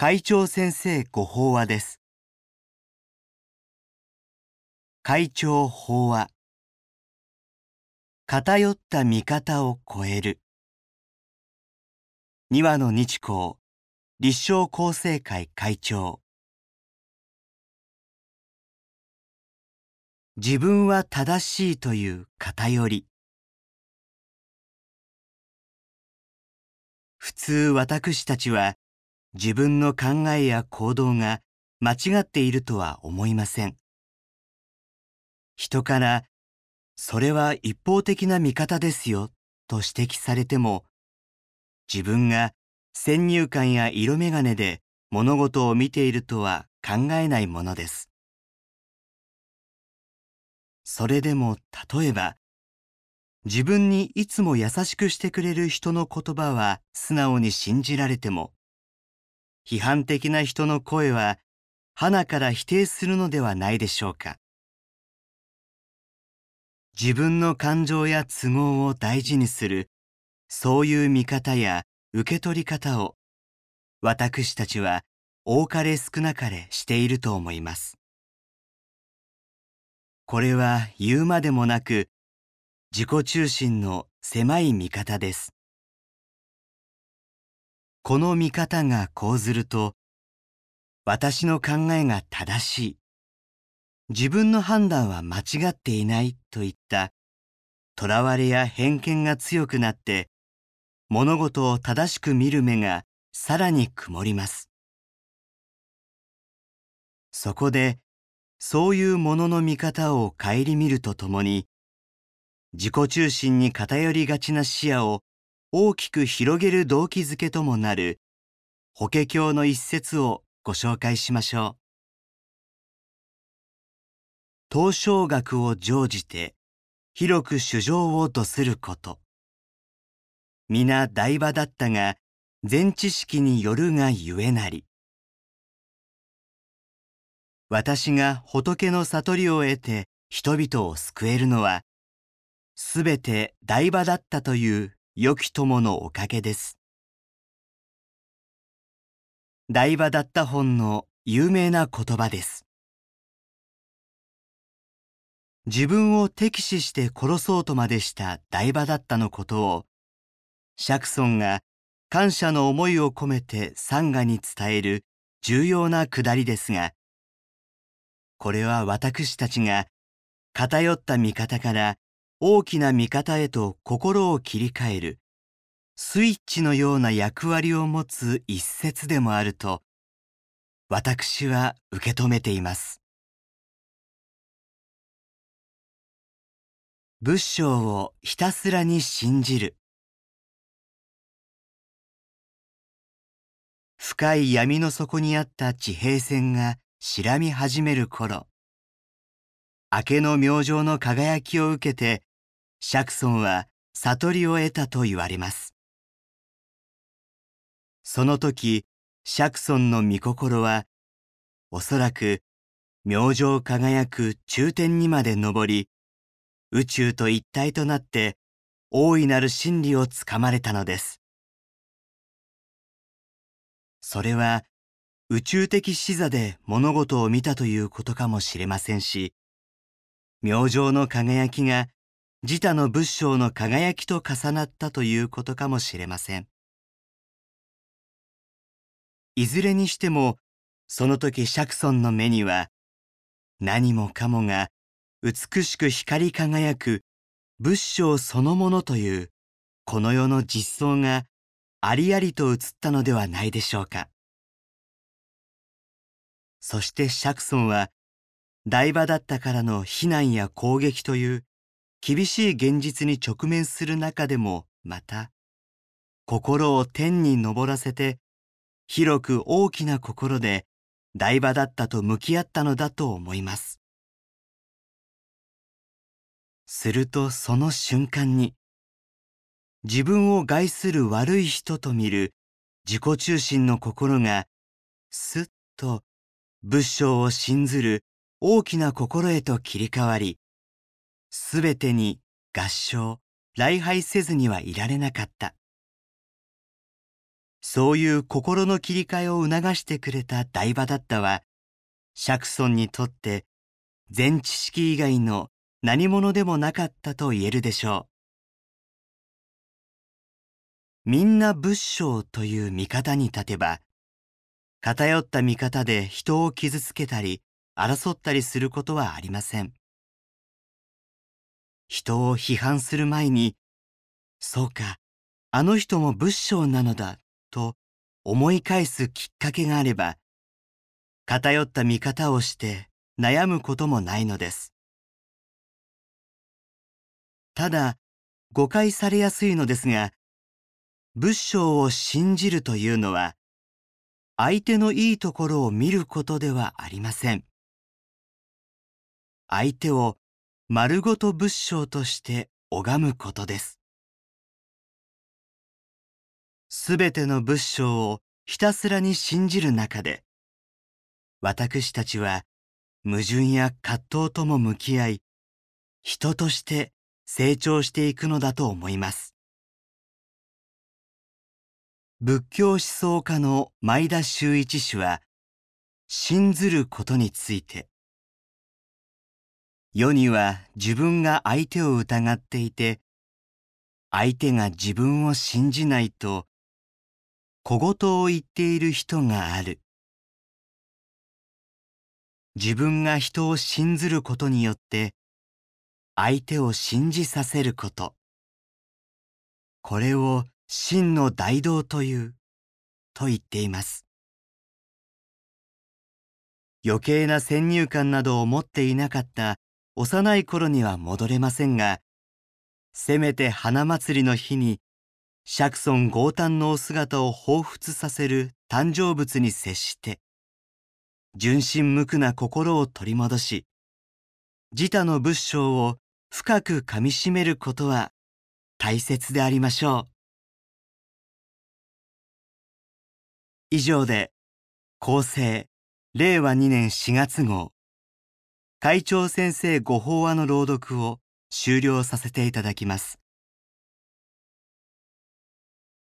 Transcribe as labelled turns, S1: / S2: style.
S1: 会長先生ご法話です。会長法話。偏った見方を超える。二羽の日光。立正厚生会会長。自分は正しいという偏り。普通私たちは自分の考えや行動が間違っているとは思いません。人からそれは一方的な見方ですよと指摘されても自分が先入観や色眼鏡で物事を見ているとは考えないものです。それでも例えば自分にいつも優しくしてくれる人の言葉は素直に信じられても批判的な人の声は花から否定するのではないでしょうか。自分の感情や都合を大事にするそういう見方や受け取り方を私たちは多かれ少なかれしていると思います。これは言うまでもなく自己中心の狭い見方です。この見方が講ずると、私の考えが正しい、自分の判断は間違っていないといった囚われや偏見が強くなって、物事を正しく見る目がさらに曇ります。そこで、そういうものの見方を顧みるとともに、自己中心に偏りがちな視野を大きく広げる動機づけともなる法華経の一節をご紹介しましょう。東照学を乗じて広く主情を度すること。皆大場だったが全知識によるがゆえなり。私が仏の悟りを得て人々を救えるのはすべて大場だったという良き友のおかげです。大場だった本の有名な言葉です。自分を敵視して殺そうとまでした大場だったのことを、釈尊が感謝の思いを込めて参賀に伝える重要なくだりですが、これは私たちが偏った見方から大きな見方へと心を切り替えるスイッチのような役割を持つ一節でもあると私は受け止めています。仏性をひたすらに信じる深い闇の底にあった地平線が白み始める頃明けの明星の輝きを受けて釈尊は悟りを得たと言われます。その時、釈尊の御心は、おそらく明星輝く中天にまで登り、宇宙と一体となって大いなる真理をつかまれたのです。それは宇宙的視座で物事を見たということかもしれませんし、明星の輝きが自他の仏性の輝きと重なったということかもしれません。いずれにしても、その時釈尊の目には、何もかもが美しく光り輝く仏性そのものというこの世の実相がありありと映ったのではないでしょうか。そして釈尊は台場だったからの非難や攻撃という厳しい現実に直面する中でもまた心を天に昇らせて広く大きな心で台場だったと向き合ったのだと思います。するとその瞬間に自分を害する悪い人と見る自己中心の心がすっと仏性を信ずる大きな心へと切り替わりすべてに合唱、礼拝せずにはいられなかった。そういう心の切り替えを促してくれた大場だったは、釈尊にとって全知識以外の何者でもなかったと言えるでしょう。みんな仏性という見方に立てば、偏った見方で人を傷つけたり争ったりすることはありません。人を批判する前に、そうか、あの人も仏性なのだと思い返すきっかけがあれば、偏った見方をして悩むこともないのです。ただ、誤解されやすいのですが、仏性を信じるというのは、相手のいいところを見ることではありません。相手を丸ごと仏性として拝むことです。すべての仏性をひたすらに信じる中で、私たちは矛盾や葛藤とも向き合い、人として成長していくのだと思います。仏教思想家の前田修一氏は、信ずることについて、世には自分が相手を疑っていて、相手が自分を信じないと、小言を言っている人がある。自分が人を信ずることによって、相手を信じさせること。これを真の大道という、と言っています。余計な先入観などを持っていなかった幼い頃には戻れませんが、せめて花祭りの日に、釈尊豪胆のお姿を彷彿させる誕生物に接して、純真無垢な心を取り戻し、自他の仏性を深く噛みしめることは大切でありましょう。以上で、厚生、令和2年4月号、会長先生ご法話の朗読を終了させていただきます。